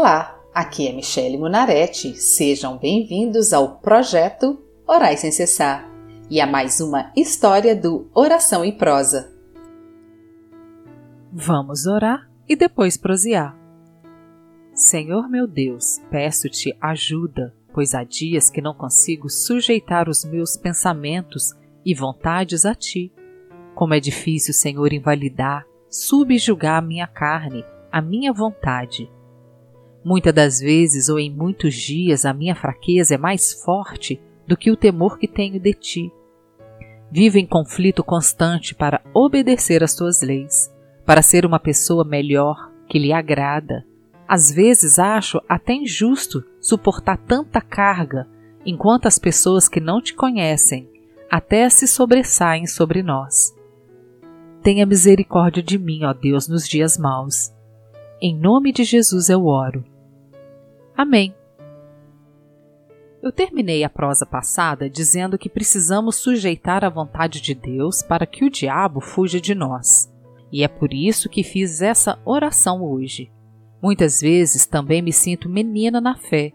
Olá, aqui é Michele Munarete. Sejam bem-vindos ao projeto Orai Sem Cessar e a mais uma história do Oração em Prosa. Vamos orar e depois prosear. Senhor meu Deus, peço-te ajuda, pois há dias que não consigo sujeitar os meus pensamentos e vontades a ti. Como é difícil, Senhor, invalidar, subjugar a minha carne, a minha vontade Muitas das vezes ou em muitos dias a minha fraqueza é mais forte do que o temor que tenho de ti. Vivo em conflito constante para obedecer às tuas leis, para ser uma pessoa melhor, que lhe agrada. Às vezes acho até injusto suportar tanta carga, enquanto as pessoas que não te conhecem até se sobressaem sobre nós. Tenha misericórdia de mim, ó Deus, nos dias maus. Em nome de Jesus eu oro. Amém. Eu terminei a prosa passada dizendo que precisamos sujeitar a vontade de Deus para que o diabo fuja de nós. E é por isso que fiz essa oração hoje. Muitas vezes também me sinto menina na fé.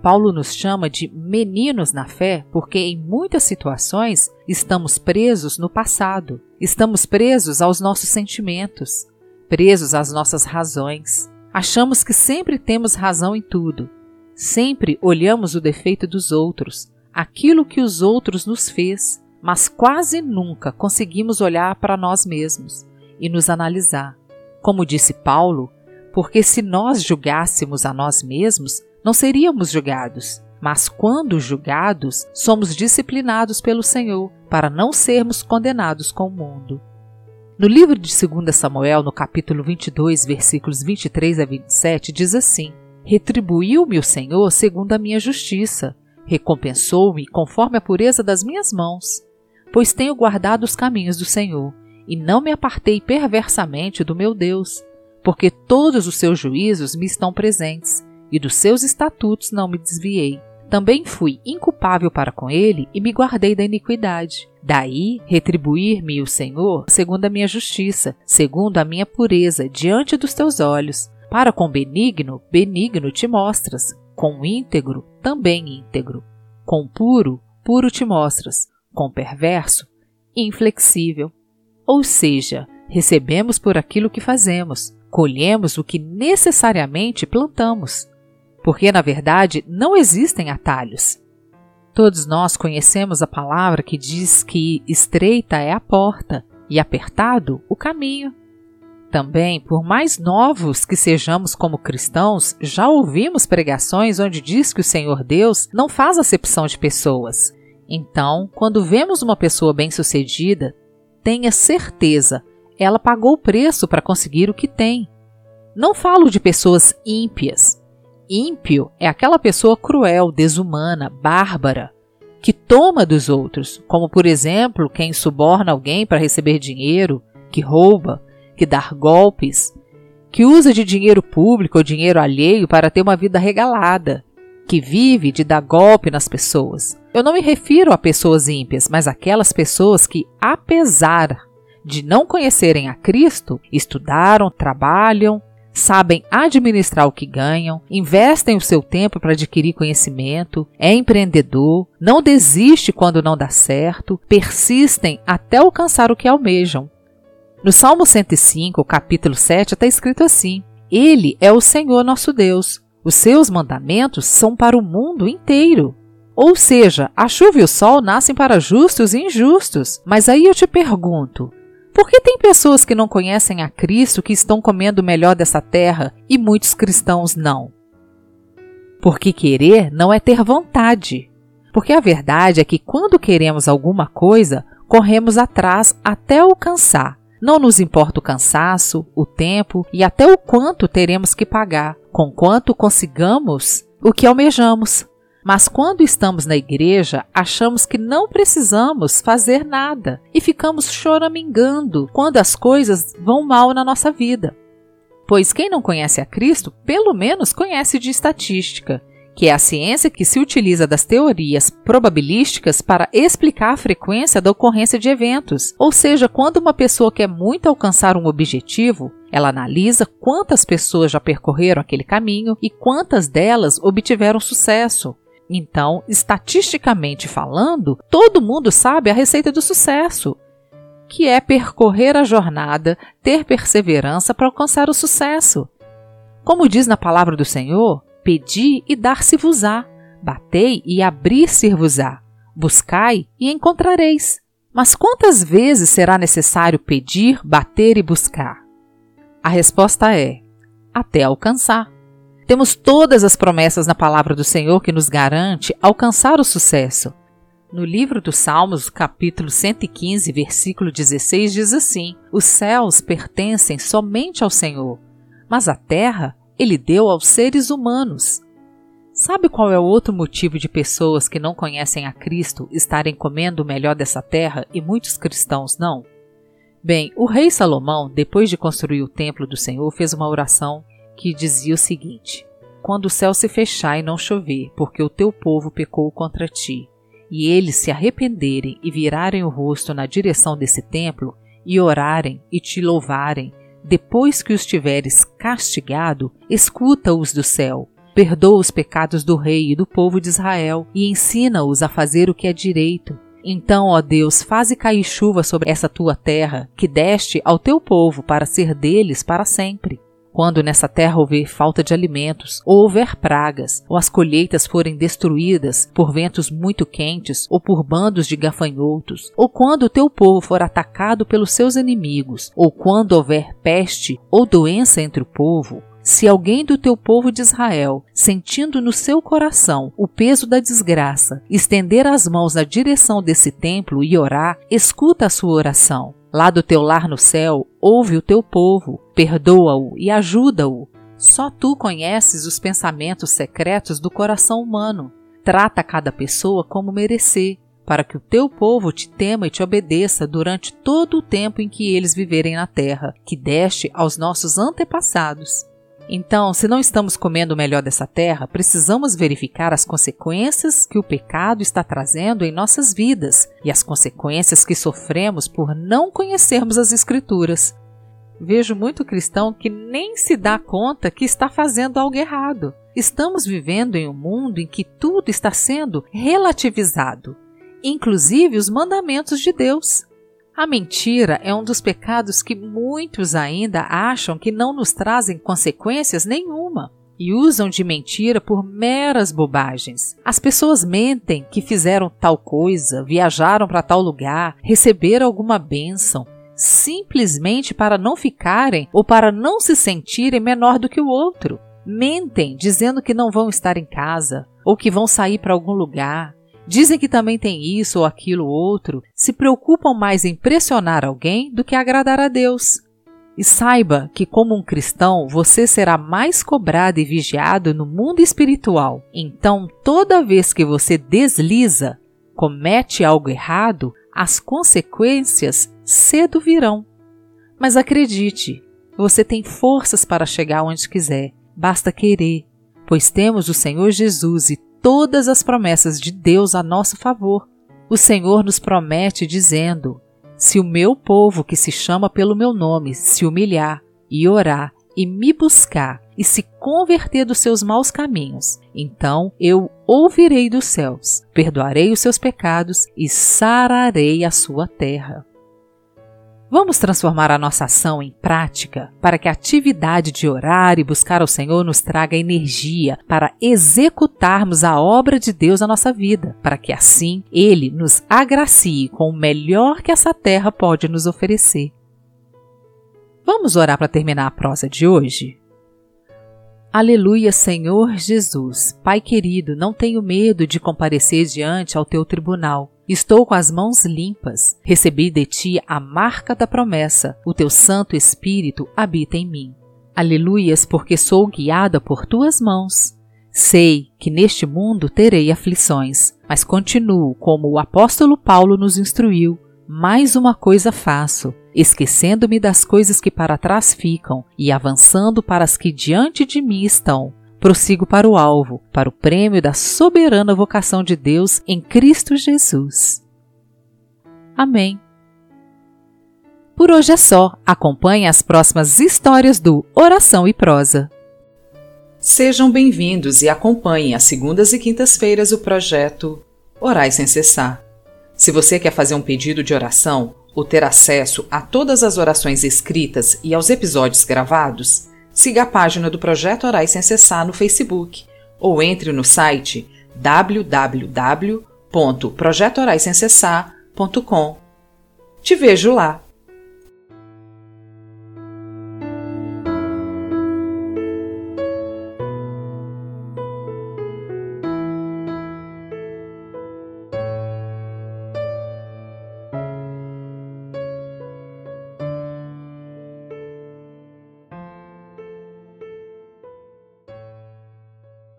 Paulo nos chama de meninos na fé porque em muitas situações estamos presos no passado, estamos presos aos nossos sentimentos, presos às nossas razões. Achamos que sempre temos razão em tudo. Sempre olhamos o defeito dos outros, aquilo que os outros nos fez, mas quase nunca conseguimos olhar para nós mesmos e nos analisar. Como disse Paulo, porque se nós julgássemos a nós mesmos, não seríamos julgados. Mas quando julgados, somos disciplinados pelo Senhor para não sermos condenados com o mundo. No livro de 2 Samuel, no capítulo 22, versículos 23 a 27, diz assim: Retribuiu-me o Senhor segundo a minha justiça, recompensou-me conforme a pureza das minhas mãos, pois tenho guardado os caminhos do Senhor, e não me apartei perversamente do meu Deus, porque todos os seus juízos me estão presentes, e dos seus estatutos não me desviei. Também fui inculpável para com ele e me guardei da iniquidade. Daí retribuir-me o Senhor segundo a minha justiça, segundo a minha pureza diante dos teus olhos. Para com benigno, benigno te mostras, com íntegro, também íntegro. Com puro, puro te mostras, com perverso, inflexível. Ou seja, recebemos por aquilo que fazemos, colhemos o que necessariamente plantamos porque na verdade não existem atalhos. Todos nós conhecemos a palavra que diz que estreita é a porta e apertado o caminho. Também, por mais novos que sejamos como cristãos, já ouvimos pregações onde diz que o Senhor Deus não faz acepção de pessoas. Então, quando vemos uma pessoa bem-sucedida, tenha certeza, ela pagou o preço para conseguir o que tem. Não falo de pessoas ímpias, Ímpio é aquela pessoa cruel, desumana, bárbara, que toma dos outros, como por exemplo quem suborna alguém para receber dinheiro, que rouba, que dá golpes, que usa de dinheiro público ou dinheiro alheio para ter uma vida regalada, que vive de dar golpe nas pessoas. Eu não me refiro a pessoas ímpias, mas aquelas pessoas que, apesar de não conhecerem a Cristo, estudaram, trabalham, sabem administrar o que ganham, investem o seu tempo para adquirir conhecimento, é empreendedor, não desiste quando não dá certo, persistem até alcançar o que almejam. No Salmo 105, capítulo 7, está escrito assim: Ele é o Senhor nosso Deus. Os seus mandamentos são para o mundo inteiro. Ou seja, a chuva e o sol nascem para justos e injustos. Mas aí eu te pergunto: por que tem pessoas que não conhecem a Cristo que estão comendo o melhor dessa terra e muitos cristãos não? Porque querer não é ter vontade. Porque a verdade é que quando queremos alguma coisa, corremos atrás até alcançar. Não nos importa o cansaço, o tempo e até o quanto teremos que pagar, com quanto consigamos o que almejamos. Mas quando estamos na igreja, achamos que não precisamos fazer nada e ficamos choramingando quando as coisas vão mal na nossa vida. Pois quem não conhece a Cristo, pelo menos conhece de estatística, que é a ciência que se utiliza das teorias probabilísticas para explicar a frequência da ocorrncia de eventos. Ou seja, quando uma pessoa quer muito alcançar um objetivo, Ela analisa quantas pessoas já percorreram aquele caminho e quantas delas obtiveram sucesso. Então, estatisticamente falando, todo mundo sabe a receita do sucesso, que é percorrer a jornada, ter perseverança para alcançar o sucesso. Como diz na palavra do Senhor, pedi e dar-se-vos-á, batei e abrir-se-vos-á, buscai e encontrareis. Mas quantas vezes será necessário pedir, bater e buscar? A resposta é: até alcançar. Temos todas as promessas na palavra do Senhor que nos garante alcançar o sucesso. No livro dos Salmos, capítulo 115, versículo 16, diz assim: Os céus pertencem somente ao Senhor, mas a terra ele deu aos seres humanos. Sabe qual é o outro motivo de pessoas que não conhecem a Cristo estarem comendo o melhor dessa terra e muitos cristãos não? Bem, o rei Salomão, depois de construir o templo do Senhor, fez uma oração que dizia o seguinte: Quando o céu se fechar e não chover, porque o teu povo pecou contra ti, e eles se arrependerem e virarem o rosto na direção desse templo, e orarem e te louvarem, depois que os tiveres castigado, escuta-os do céu, perdoa os pecados do rei e do povo de Israel, e ensina-os a fazer o que é direito. Então, ó Deus, faze cair chuva sobre essa tua terra, que deste ao teu povo para ser deles para sempre. Quando nessa terra houver falta de alimentos, ou houver pragas, ou as colheitas forem destruídas por ventos muito quentes, ou por bandos de gafanhotos, ou quando o teu povo for atacado pelos seus inimigos, ou quando houver peste ou doença entre o povo, se alguém do teu povo de Israel, sentindo no seu coração o peso da desgraça, estender as mãos na direção desse templo e orar, escuta a sua oração Lá do teu lar no céu, ouve o teu povo, perdoa-o e ajuda-o. Só tu conheces os pensamentos secretos do coração humano. Trata cada pessoa como merecer, para que o teu povo te tema e te obedeça durante todo o tempo em que eles viverem na terra, que deste aos nossos antepassados. Então, se não estamos comendo o melhor dessa terra, precisamos verificar as consequências que o pecado está trazendo em nossas vidas e as consequências que sofremos por não conhecermos as Escrituras. Vejo muito cristão que nem se dá conta que está fazendo algo errado. Estamos vivendo em um mundo em que tudo está sendo relativizado, inclusive os mandamentos de Deus. A mentira é um dos pecados que muitos ainda acham que não nos trazem consequências nenhuma e usam de mentira por meras bobagens. As pessoas mentem que fizeram tal coisa, viajaram para tal lugar, receberam alguma bênção, simplesmente para não ficarem ou para não se sentirem menor do que o outro. Mentem dizendo que não vão estar em casa ou que vão sair para algum lugar, Dizem que também tem isso ou aquilo outro, se preocupam mais em pressionar alguém do que agradar a Deus. E saiba que, como um cristão, você será mais cobrado e vigiado no mundo espiritual. Então, toda vez que você desliza, comete algo errado, as consequências cedo virão. Mas acredite, você tem forças para chegar onde quiser, basta querer, pois temos o Senhor Jesus e todas as promessas de Deus a nosso favor. O Senhor nos promete dizendo: Se o meu povo que se chama pelo meu nome se humilhar e orar e me buscar e se converter dos seus maus caminhos, então eu ouvirei dos céus, perdoarei os seus pecados e sararei a sua terra. Vamos transformar a nossa ação em prática para que a atividade de orar e buscar ao Senhor nos traga energia para executarmos a obra de Deus na nossa vida, para que assim Ele nos agracie com o melhor que essa terra pode nos oferecer. Vamos orar para terminar a prosa de hoje? Aleluia, Senhor Jesus. Pai querido, não tenho medo de comparecer diante ao teu tribunal. Estou com as mãos limpas. Recebi de ti a marca da promessa. O teu Santo Espírito habita em mim. Aleluias, porque sou guiada por tuas mãos. Sei que neste mundo terei aflições, mas continuo como o apóstolo Paulo nos instruiu. Mais uma coisa faço, esquecendo-me das coisas que para trás ficam e avançando para as que diante de mim estão. Prossigo para o alvo, para o prêmio da soberana vocação de Deus em Cristo Jesus. Amém. Por hoje é só. Acompanhe as próximas histórias do Oração e Prosa. Sejam bem-vindos e acompanhem às segundas e quintas-feiras o projeto Orai Sem Cessar. Se você quer fazer um pedido de oração ou ter acesso a todas as orações escritas e aos episódios gravados, siga a página do Projeto Orai Sem Cessar no Facebook ou entre no site www.projetoraissemcessar.com. Te vejo lá!